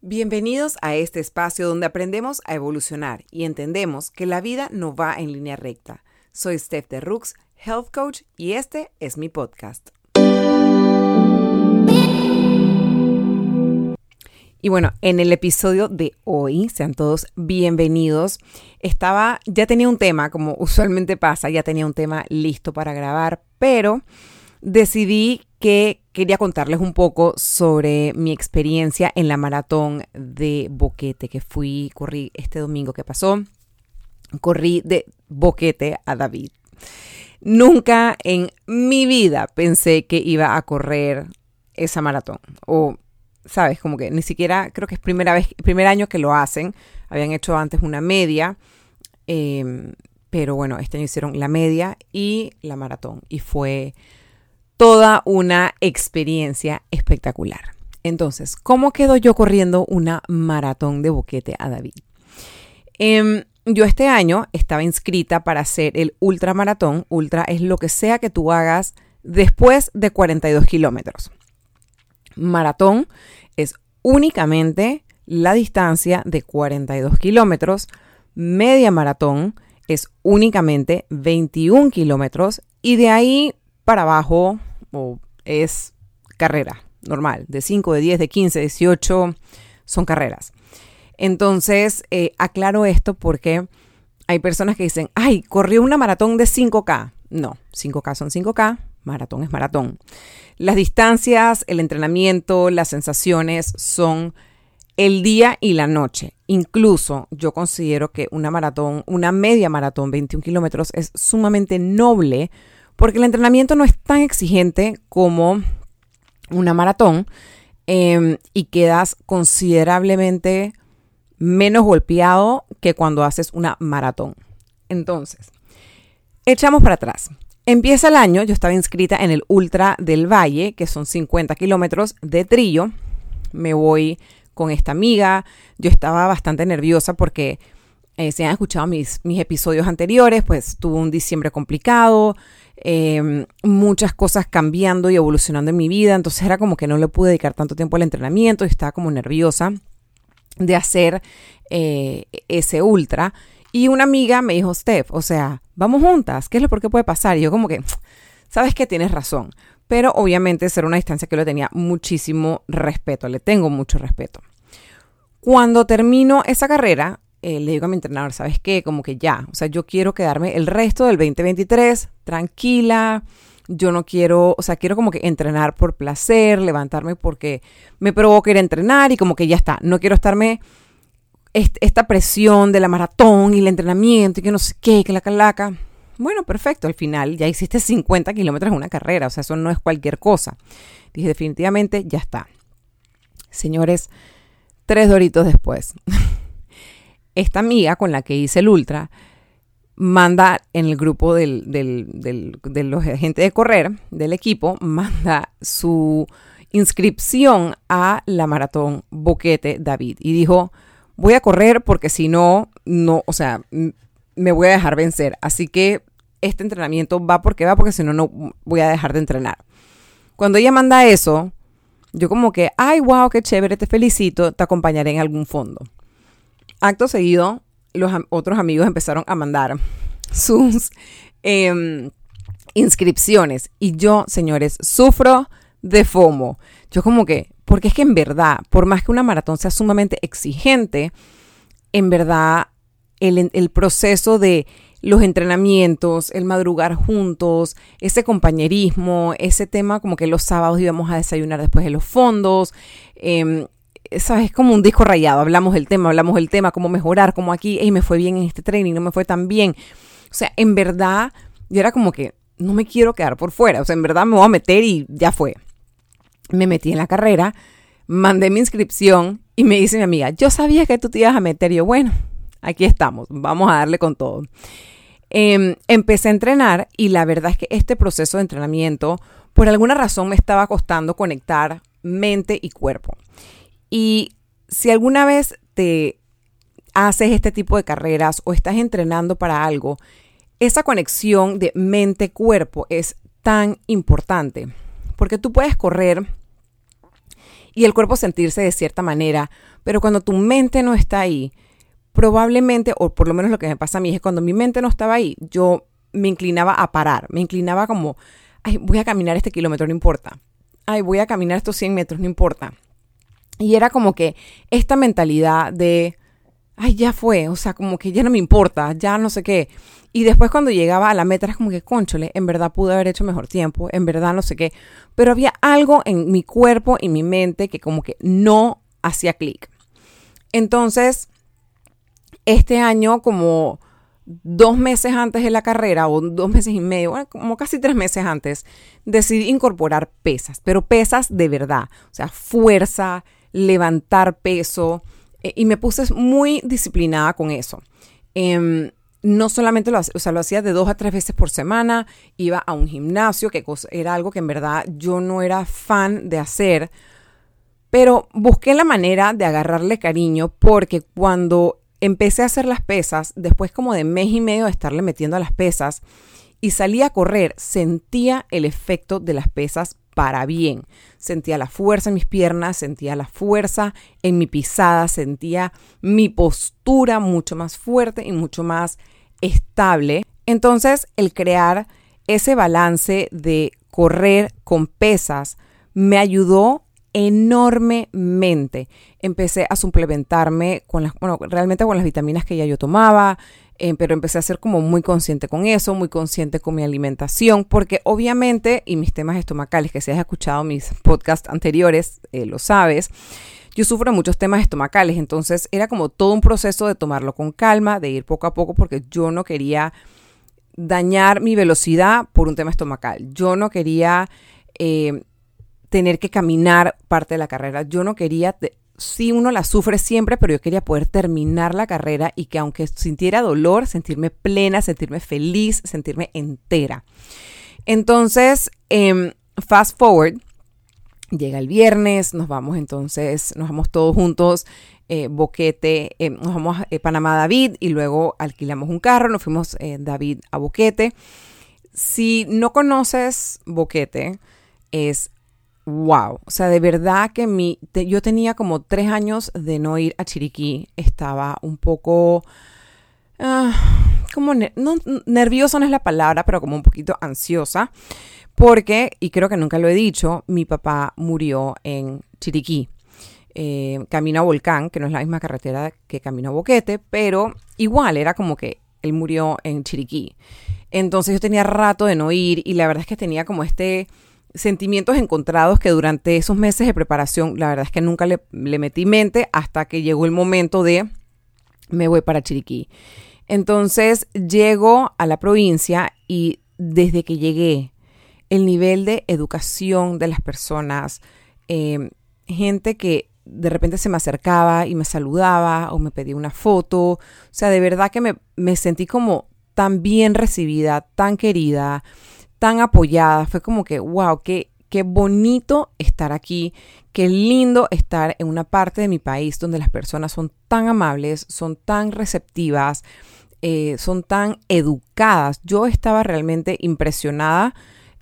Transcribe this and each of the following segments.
Bienvenidos a este espacio donde aprendemos a evolucionar y entendemos que la vida no va en línea recta. Soy Steph de Rooks, Health Coach, y este es mi podcast. Y bueno, en el episodio de hoy, sean todos bienvenidos. Estaba, ya tenía un tema, como usualmente pasa, ya tenía un tema listo para grabar, pero decidí que quería contarles un poco sobre mi experiencia en la maratón de Boquete que fui, corrí este domingo que pasó. Corrí de Boquete a David. Nunca en mi vida pensé que iba a correr esa maratón. O, sabes, como que ni siquiera creo que es primera vez, primer año que lo hacen. Habían hecho antes una media. Em, pero bueno, este año hicieron la media y la maratón. Y fue toda una experiencia espectacular. Entonces, ¿cómo quedo yo corriendo una maratón de boquete a David? Em, yo este año estaba inscrita para hacer el ultramaratón. Ultra es lo que sea que tú hagas después de 42 kilómetros. Maratón es únicamente la distancia de 42 kilómetros. Media maratón es únicamente 21 kilómetros. Y de ahí para abajo o es carrera normal, de 5, de 10, de 15, de 18, son carreras. Entonces, eh, aclaro esto porque hay personas que dicen, ay, corrió una maratón de 5K. No, 5K son 5K, maratón es maratón. Las distancias, el entrenamiento, las sensaciones son el día y la noche. Incluso yo considero que una maratón, una media maratón, 21 kilómetros, es sumamente noble porque el entrenamiento no es tan exigente como una maratón em, y quedas considerablemente menos golpeado que cuando haces una maratón. Entonces, echamos para atrás. Empieza el año, yo estaba inscrita en el Ultra del Valle, que son 50 kilómetros de trillo. Me voy con esta amiga. Yo estaba bastante nerviosa porque eh, si han escuchado mis, mis episodios anteriores, pues tuve un diciembre complicado. Em, muchas cosas cambiando y evolucionando en mi vida, entonces era como que no le pude dedicar tanto tiempo al entrenamiento y estaba como nerviosa de hacer eh, ese ultra. Y una amiga me dijo, Steph, o sea, vamos juntas, ¿qué es lo por qué puede pasar? Y yo como que, sabes que tienes razón, pero obviamente será una distancia que yo le tenía muchísimo respeto, le tengo mucho respeto. Cuando termino esa carrera, eh, le digo a mi entrenador, ¿sabes qué? Como que ya, o sea, yo quiero quedarme el resto del 2023 tranquila, yo no quiero, o sea, quiero como que entrenar por placer, levantarme porque me provoca ir a entrenar y como que ya está, no quiero estarme esta presión de la maratón y el entrenamiento y que no sé qué, que la calaca. Bueno, perfecto, al final ya hiciste 50 kilómetros en una carrera, o sea, eso no es cualquier cosa. Dije, definitivamente, ya está. Señores, tres doritos después. Esta amiga con la que hice el ultra manda en el grupo de los agentes de correr del equipo, manda su inscripción a la maratón Boquete David y dijo, voy a correr porque si no, no, o sea, me voy a dejar vencer. Así que este entrenamiento va porque va, porque si no, no voy a dejar de entrenar. Cuando ella manda eso, yo como que, ay, wow, qué chévere, te felicito, te acompañaré en algún fondo. Acto seguido, los otros amigos empezaron a mandar sus em, inscripciones. Y yo, señores, sufro de FOMO. Yo como que, porque es que en verdad, por más que una maratón sea sumamente exigente, en verdad el, el proceso de los entrenamientos, el madrugar juntos, ese compañerismo, ese tema como que los sábados íbamos a desayunar después de los fondos, eh, es como un disco rayado. Hablamos del tema, hablamos del tema, cómo mejorar, cómo aquí, y me fue bien en este training, no me fue tan bien. O sea, en verdad, yo era como que no me quiero quedar por fuera. O sea, en verdad me voy a meter y ya fue. Me metí en la carrera, mandé mi inscripción y me dice mi amiga, yo sabía que tú te ibas a meter. Y yo, bueno, aquí estamos, vamos a darle con todo. Em, empecé a entrenar y la verdad es que este proceso de entrenamiento, por alguna razón, me estaba costando conectar mente y cuerpo. Y si alguna vez te haces este tipo de carreras o estás entrenando para algo, esa conexión de mente-cuerpo es tan importante porque tú puedes correr y el cuerpo sentirse de cierta manera, pero cuando tu mente no está ahí, probablemente, o por lo menos lo que me pasa a mí es que cuando mi mente no estaba ahí, yo me inclinaba a parar, me inclinaba como, ay, voy a caminar este kilómetro, no importa, ay, voy a caminar estos 100 metros, no importa. Y era como que esta mentalidad de, ay, ya fue, o sea, como que ya no me importa, ya no sé qué. Y después cuando llegaba a la meta era como que, conchole, en verdad pude haber hecho mejor tiempo, en verdad no sé qué. Pero había algo en mi cuerpo y mi mente que como que no hacía clic. Entonces, este año como dos meses antes de la carrera, o dos meses y medio, como casi tres meses antes, decidí incorporar pesas, pero pesas de verdad, o sea, fuerza, levantar peso, eh, y me puse muy disciplinada con eso. Em, no solamente lo hacía, o sea, lo hacía de dos a tres veces por semana, iba a un gimnasio, que era algo que en verdad yo no era fan de hacer, pero busqué la manera de agarrarle cariño porque cuando empecé a hacer las pesas, después como de mes y medio de estarle metiendo a las pesas y salí a correr, sentía el efecto de las pesas para bien. Sentía la fuerza en mis piernas, sentía la fuerza en mi pisada, sentía mi postura mucho más fuerte y mucho más estable. Entonces, el crear ese balance de correr con pesas me ayudó enormemente. Empecé a suplementarme con las, bueno, realmente con las vitaminas que ya yo tomaba, eh, pero empecé a ser como muy consciente con eso, muy consciente con mi alimentación, porque obviamente, y mis temas estomacales, que si has escuchado mis podcasts anteriores, eh, lo sabes, yo sufro muchos temas estomacales, entonces era como todo un proceso de tomarlo con calma, de ir poco a poco, porque yo no quería dañar mi velocidad por un tema estomacal. Yo no quería eh, tener que caminar parte de la carrera. Yo no quería sí uno la sufre siempre, pero yo quería poder terminar la carrera y que aunque sintiera dolor, sentirme plena, sentirme feliz, sentirme entera. Entonces, em, fast forward, llega el viernes, nos vamos entonces, nos vamos todos juntos, eh, Boquete, em, nos vamos a eh, Panamá David y luego alquilamos un carro, nos fuimos eh, David a Boquete. Si no conoces Boquete, es wow. O sea, de verdad que mi, yo tenía como tres años de no ir a Chiriquí. Estaba un poco... Uh, como no, nerviosa no es la palabra, pero como un poquito ansiosa. Porque, y creo que nunca lo he dicho, mi papá murió en Chiriquí. Eh, camino a Volcán, que no es la misma carretera que camino a Boquete, pero igual era como que él murió en Chiriquí. Entonces yo tenía rato de no ir y la verdad es que tenía como este sentimientos encontrados que durante esos meses de preparación, la verdad es que nunca le, metí mente hasta que llegó el momento de me voy para Chiriquí. Entonces llego a la provincia y desde que llegué, el nivel de educación de las personas, em, gente que de repente se me acercaba y me saludaba o me pedía una foto, o sea, de verdad que me, me sentí como tan bien recibida, tan querida tan apoyada. Fue como que, wow, qué, qué bonito estar aquí, qué lindo estar en una parte de mi país donde las personas son tan amables, son tan receptivas, eh, son tan educadas. Yo estaba realmente impresionada.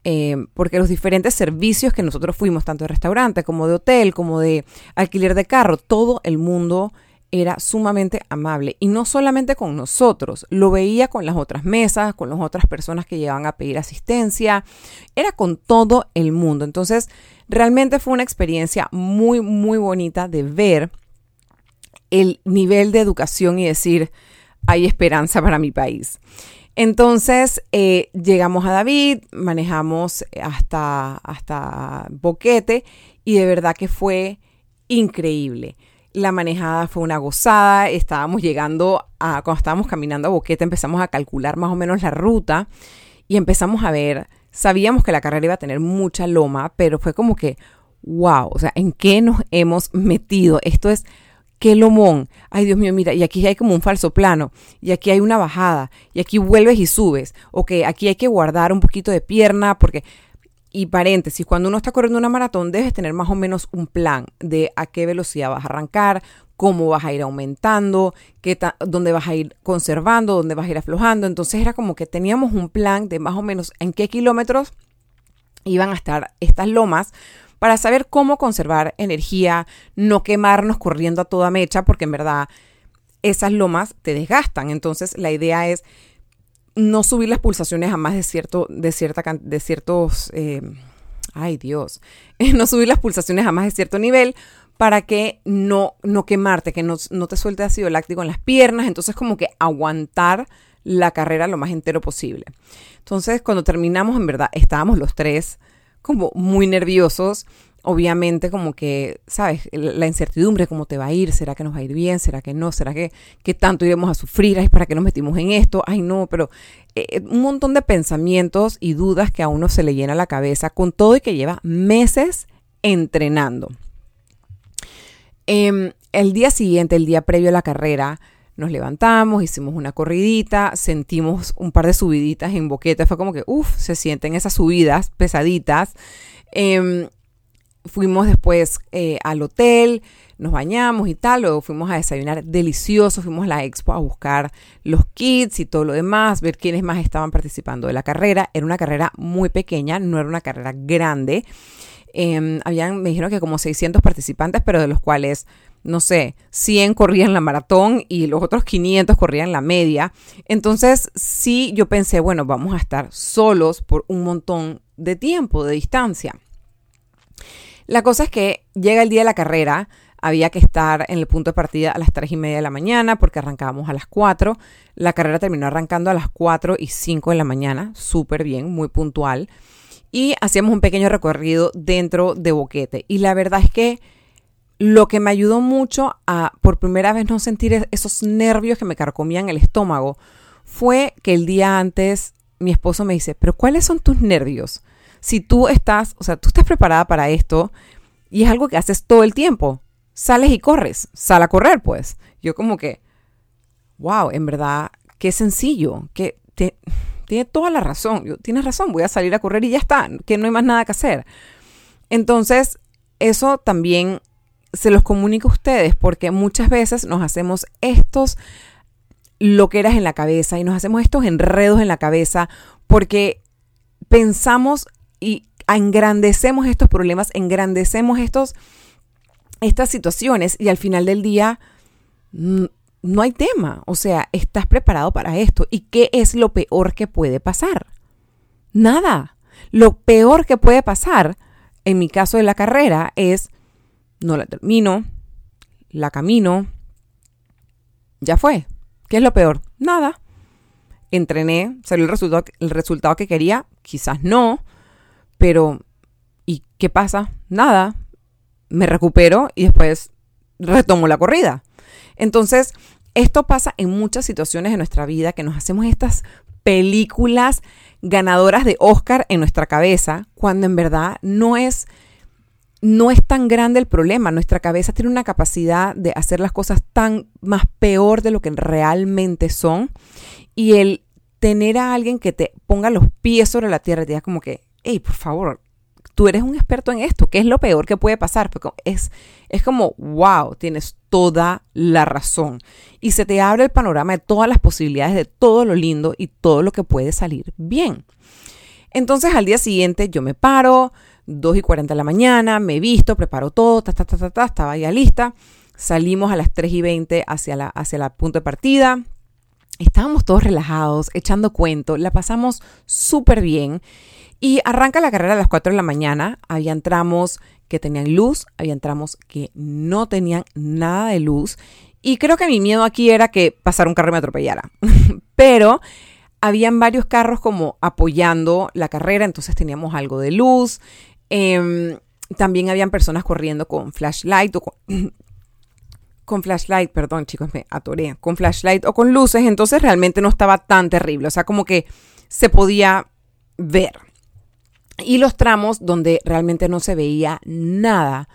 Eh, porque los diferentes servicios que nosotros fuimos, tanto de restaurante como de hotel, como de alquiler de carro, todo el mundo era sumamente amable y no solamente con nosotros, lo veía con las otras mesas, con las otras personas que llegaban a pedir asistencia, era con todo el mundo. Entonces, realmente fue una experiencia muy, muy bonita de ver el nivel de educación y decir, hay esperanza para mi país. Entonces eh, llegamos a David, manejamos hasta, hasta Boquete y de verdad que fue increíble. La manejada fue una gozada. Estábamos llegando a, cuando estábamos caminando a Boquete, empezamos a calcular más o menos la ruta y empezamos a ver. Sabíamos que la carrera iba a tener mucha loma, pero fue como que, wow, o sea, ¿en qué nos hemos metido? Esto es qué lomón. Ay, Dios mío, mira, y aquí hay como un falso plano, y aquí hay una bajada, y aquí vuelves y subes. Ok, aquí hay que guardar un poquito de pierna, porque y paréntesis, cuando uno está corriendo una maratón debes tener más o menos un plan de a qué velocidad vas a arrancar, cómo vas a ir aumentando, qué dónde vas a ir conservando, dónde vas a ir aflojando. Entonces era como que teníamos un plan de más o menos en qué kilómetros iban a estar estas lomas para saber cómo conservar energía, no quemarnos corriendo a toda mecha, porque en verdad esas lomas te desgastan. Entonces la idea es no subir las pulsaciones a más de cierto, de cierta, de ciertos, eh, ay Dios, no subir las pulsaciones a más de cierto nivel para que no, no quemarte, que no, no te suelte ácido láctico en las piernas. Entonces como que aguantar la carrera lo más entero posible. Entonces, cuando terminamos, en verdad, estábamos los tres como muy nerviosos. Obviamente, como que, ¿sabes? La incertidumbre, cómo te va a ir, ¿será que nos va a ir bien? ¿Será que no? ¿Será que, tanto iremos a sufrir? ¿para qué nos metimos en esto? Ay, no, pero eh, eh, un montón de pensamientos y dudas que a uno se le llena la cabeza con todo y que lleva meses entrenando. Em, el día siguiente, el día previo a la carrera, nos levantamos, hicimos una corridita, sentimos un par de subiditas en boqueta, fue como que, uff, se sienten esas subidas pesaditas. Em, fuimos después eh, al hotel, nos bañamos y tal, luego fuimos a desayunar delicioso, fuimos a la expo a buscar los kits y todo lo demás, ver quiénes más estaban participando de la carrera. Era una carrera muy pequeña, no era una carrera grande. Em, habían, me dijeron que como 600 participantes, pero de los cuales no sé, 100 corrían la maratón y los otros 500 corrían la media. Entonces, sí, yo pensé, bueno, vamos a estar solos por un montón de tiempo, de distancia. La cosa es que llega el día de la carrera, había que estar en el punto de partida a las 3 y media de la mañana porque arrancábamos a las 4. La carrera terminó arrancando a las 4 y 5 de la mañana, súper bien, muy puntual. Y hacíamos un pequeño recorrido dentro de Boquete. Y la verdad es que lo que me ayudó mucho a por primera vez no sentir esos nervios que me carcomían el estómago fue que el día antes mi esposo me dice, pero ¿cuáles son tus nervios? Si tú estás, o sea, tú estás preparada para esto y es algo que haces todo el tiempo, sales y corres, sal a correr pues. Yo como que, wow, en verdad, qué sencillo, que tiene toda la razón, yo, tienes razón, voy a salir a correr y ya está, que no hay más nada que hacer. Entonces, eso también se los comunico a ustedes porque muchas veces nos hacemos estos loqueras en la cabeza y nos hacemos estos enredos en la cabeza porque pensamos y engrandecemos estos problemas, engrandecemos estos, estas situaciones y al final del día mm, no hay tema. O sea, estás preparado para esto. ¿Y qué es lo peor que puede pasar? Nada. Lo peor que puede pasar, en mi caso de la carrera, es no la termino, la camino, ya fue. ¿Qué es lo peor? Nada. Entrené, salió el resultado, el resultado que quería, quizás no, pero ¿y qué pasa? Nada. Me recupero y después retomo la corrida. Entonces, esto pasa en muchas situaciones de nuestra vida que nos hacemos estas películas ganadoras de Oscar en nuestra cabeza, cuando en verdad no es no es tan grande el problema. Nuestra cabeza tiene una capacidad de hacer las cosas tan más peor de lo que realmente son. Y el tener a alguien que te ponga los pies sobre la tierra y te diga como que, hey, por favor, tú eres un experto en esto, ¿qué es lo peor que puede pasar? Porque es, es como, wow, tienes toda la razón. Y se te abre el panorama de todas las posibilidades, de todo lo lindo y todo lo que puede salir bien. Entonces al día siguiente yo me paro, 2 y 40 de la mañana, me visto, preparo todo, ta, ta, ta, ta, estaba ya lista. Salimos a las 3 y 20 hacia la, hacia la punto de partida. Estábamos todos relajados, echando cuento, la pasamos súper bien. Y arranca la carrera a las 4 de la mañana. Habían tramos que tenían luz, habían tramos que no tenían nada de luz. Y creo que mi miedo aquí era que pasara un carro y me atropellara. Pero habían varios carros como apoyando la carrera, entonces teníamos algo de luz. Em, también habían personas corriendo con flashlight o con, flashlight, perdón chicos, me atoré, con flashlight o con luces, entonces realmente no estaba tan terrible, o sea, como que se podía ver. Y los tramos donde realmente no se veía nada.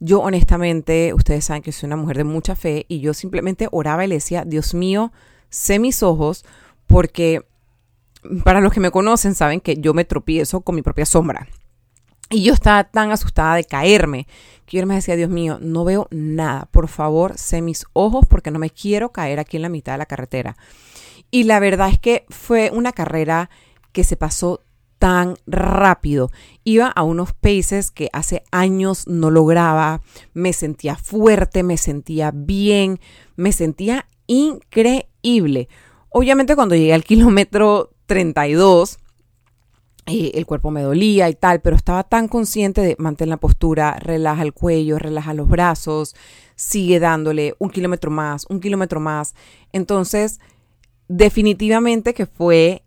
Yo honestamente, ustedes saben que soy una mujer de mucha fe y yo simplemente oraba y le decía, Dios mío, sé mis ojos porque para los que me conocen saben que yo me tropiezo con mi propia sombra. Y yo estaba tan asustada de caerme que yo me decía, Dios mío, no veo nada. Por favor, sé mis ojos porque no me quiero caer aquí en la mitad de la carretera. Y la verdad es que fue una carrera que se pasó tan rápido. Iba a unos paces que hace años no lograba. Me sentía fuerte, me sentía bien, me sentía increíble. Obviamente cuando llegué al kilómetro 32, eh, el cuerpo me dolía y tal, pero estaba tan consciente de mantener la postura, relaja el cuello, relaja los brazos, sigue dándole un kilómetro más, un kilómetro más. Entonces, definitivamente que fue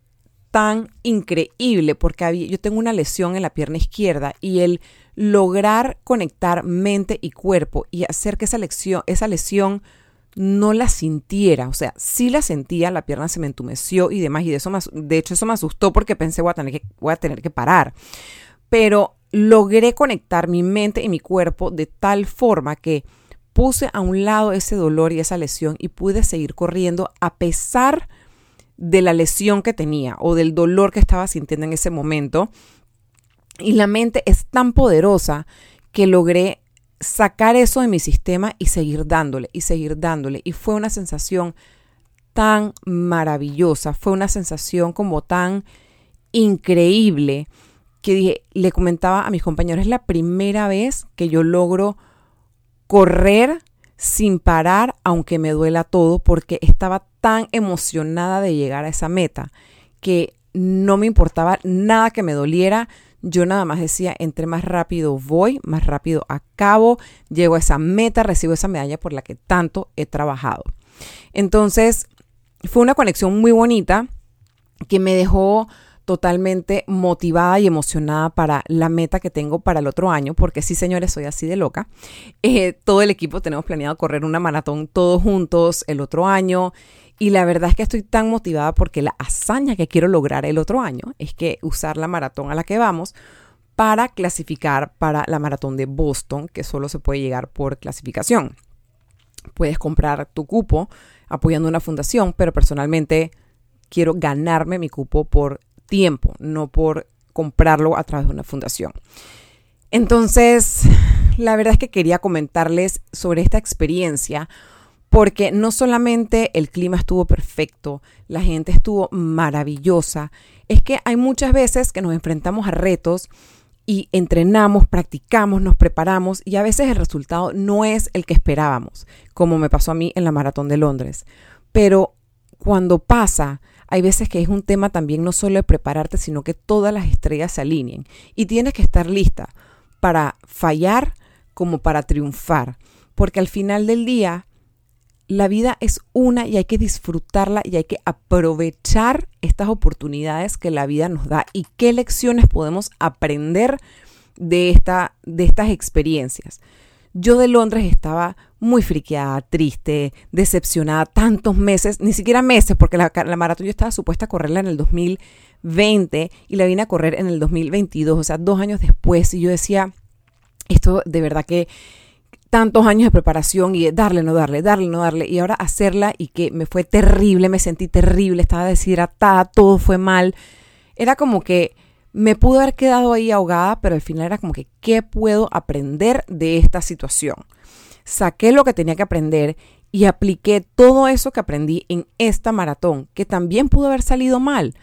tan increíble porque había, yo tengo una lesión en la pierna izquierda y el lograr conectar mente y cuerpo y hacer que esa, lección, esa lesión no la sintiera, o sea, sí la sentía, la pierna se me entumeció y demás, y de, eso de hecho eso me asustó porque pensé voy a, tener que, voy a tener que parar, pero logré conectar mi mente y mi cuerpo de tal forma que puse a un lado ese dolor y esa lesión y pude seguir corriendo a pesar de la lesión que tenía o del dolor que estaba sintiendo en ese momento. Y la mente es tan poderosa que logré sacar eso de mi sistema y seguir dándole y seguir dándole. Y fue una sensación tan maravillosa, fue una sensación como tan increíble que dije, le comentaba a mis compañeros, es la primera vez que yo logro correr sin parar, aunque me duela todo, porque estaba tan emocionada de llegar a esa meta que no me importaba nada que me doliera, yo nada más decía, entre más rápido voy, más rápido acabo, llego a esa meta, recibo esa medalla por la que tanto he trabajado. Entonces, fue una conexión muy bonita que me dejó totalmente motivada y emocionada para la meta que tengo para el otro año, porque sí, señores, soy así de loca. Eh, todo el equipo tenemos planeado correr una maratón todos juntos el otro año y la verdad es que estoy tan motivada porque la hazaña que quiero lograr el otro año es que usar la maratón a la que vamos para clasificar para la maratón de Boston, que solo se puede llegar por clasificación. Puedes comprar tu cupo apoyando una fundación, pero personalmente quiero ganarme mi cupo por tiempo, no por comprarlo a través de una fundación. Entonces, la verdad es que quería comentarles sobre esta experiencia porque no solamente el clima estuvo perfecto, la gente estuvo maravillosa, es que hay muchas veces que nos enfrentamos a retos y entrenamos, practicamos, nos preparamos y a veces el resultado no es el que esperábamos, como me pasó a mí en la maratón de Londres. Pero cuando pasa, hay veces que es un tema también no solo de prepararte, sino que todas las estrellas se alineen y tienes que estar lista para fallar como para triunfar, porque al final del día la vida es una y hay que disfrutarla y hay que aprovechar estas oportunidades que la vida nos da y qué lecciones podemos aprender de, esta, de estas experiencias. Yo de Londres estaba muy friqueada, triste, decepcionada, tantos meses, ni siquiera meses, porque la, la, maratón yo estaba supuesta a correrla en el 2020 y la vine a correr en el 2022, o sea, dos años después, y yo decía, esto de verdad que tantos años de preparación y de darle, no darle, darle, no darle, y ahora hacerla y que me fue terrible, me sentí terrible, estaba deshidratada, todo fue mal. Era como que me pudo haber quedado ahí ahogada, pero al final era como que, ¿qué puedo aprender de esta situación? Saqué lo que tenía que aprender y apliqué todo eso que aprendí en esta maratón, que también pudo haber salido mal,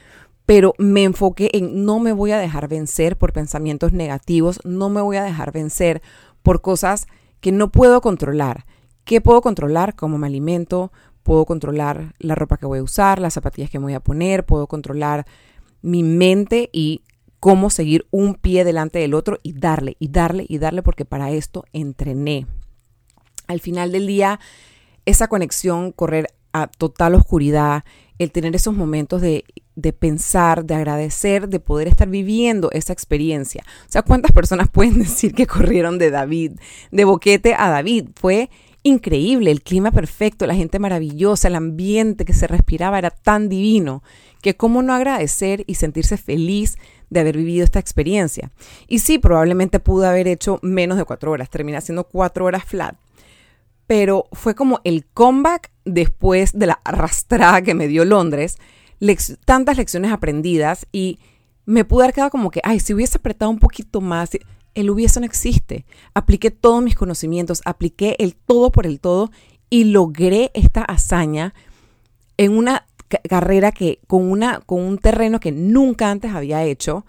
pero me enfoqué en no me voy a dejar vencer por pensamientos negativos, no me voy a dejar vencer por cosas que no puedo controlar. ¿Qué puedo controlar? Cómo me alimento, puedo controlar la ropa que voy a usar, las zapatillas que voy a poner, puedo controlar mi mente y cómo seguir un pie delante del otro y darle y darle y darle porque para esto entrené. Al final del día, esa conexión, correr a total oscuridad, el tener esos momentos de de pensar, de agradecer, de poder estar viviendo esa experiencia. O sea, ¿cuántas personas pueden decir que corrieron de David, de Boquete a David? Fue increíble, el clima perfecto, la gente maravillosa, el ambiente que se respiraba era tan divino que cómo no agradecer y sentirse feliz de haber vivido esta experiencia. Y sí, probablemente pudo haber hecho menos de cuatro horas, termina siendo cuatro horas flat, pero fue como el comeback después de la arrastrada que me dio Londres tantas lecciones aprendidas y me pude haber quedado como que, ay, si hubiese apretado un poquito más, el hubiese no existe. Apliqué todos mis conocimientos, apliqué el todo por el todo y logré esta hazaña en una carrera que con una con un terreno que nunca antes había hecho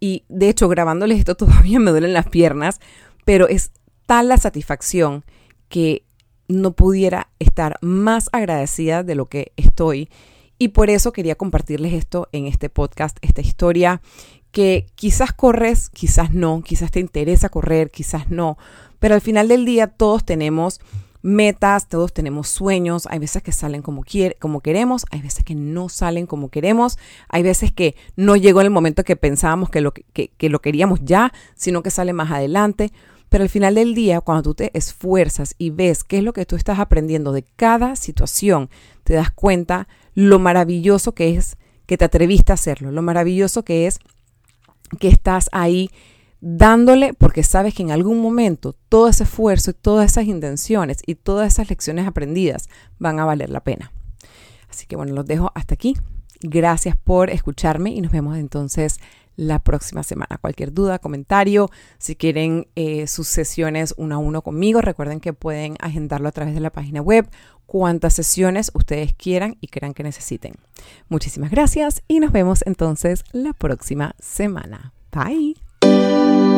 y de hecho grabándoles esto todavía me duelen las piernas, pero es tal la satisfacción que no pudiera estar más agradecida de lo que estoy y por eso quería compartirles esto en este podcast, esta historia que quizás corres, quizás no, quizás te interesa correr, quizás no, pero al final del día todos tenemos metas, todos tenemos sueños, hay veces que salen como, como queremos, hay veces que no salen como queremos, hay veces que no llegó el momento que pensábamos que lo, que, que lo queríamos ya, sino que sale más adelante. Pero al final del día, cuando tú te esfuerzas y ves qué es lo que tú estás aprendiendo de cada situación, te das cuenta lo maravilloso que es que te atreviste a hacerlo, lo maravilloso que es que estás ahí dándole porque sabes que en algún momento todo ese esfuerzo y todas esas intenciones y todas esas lecciones aprendidas van a valer la pena. Así que bueno, los dejo hasta aquí. Gracias por escucharme y nos vemos entonces la próxima semana. Cualquier duda, comentario, si quieren eh, sus sesiones uno a uno conmigo, recuerden que pueden agendarlo a través de la página web, cuantas sesiones ustedes quieran y crean que necesiten. Muchísimas gracias y nos vemos entonces la próxima semana. Bye.